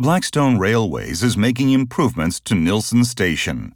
Blackstone Railways is making improvements to Nilsson Station.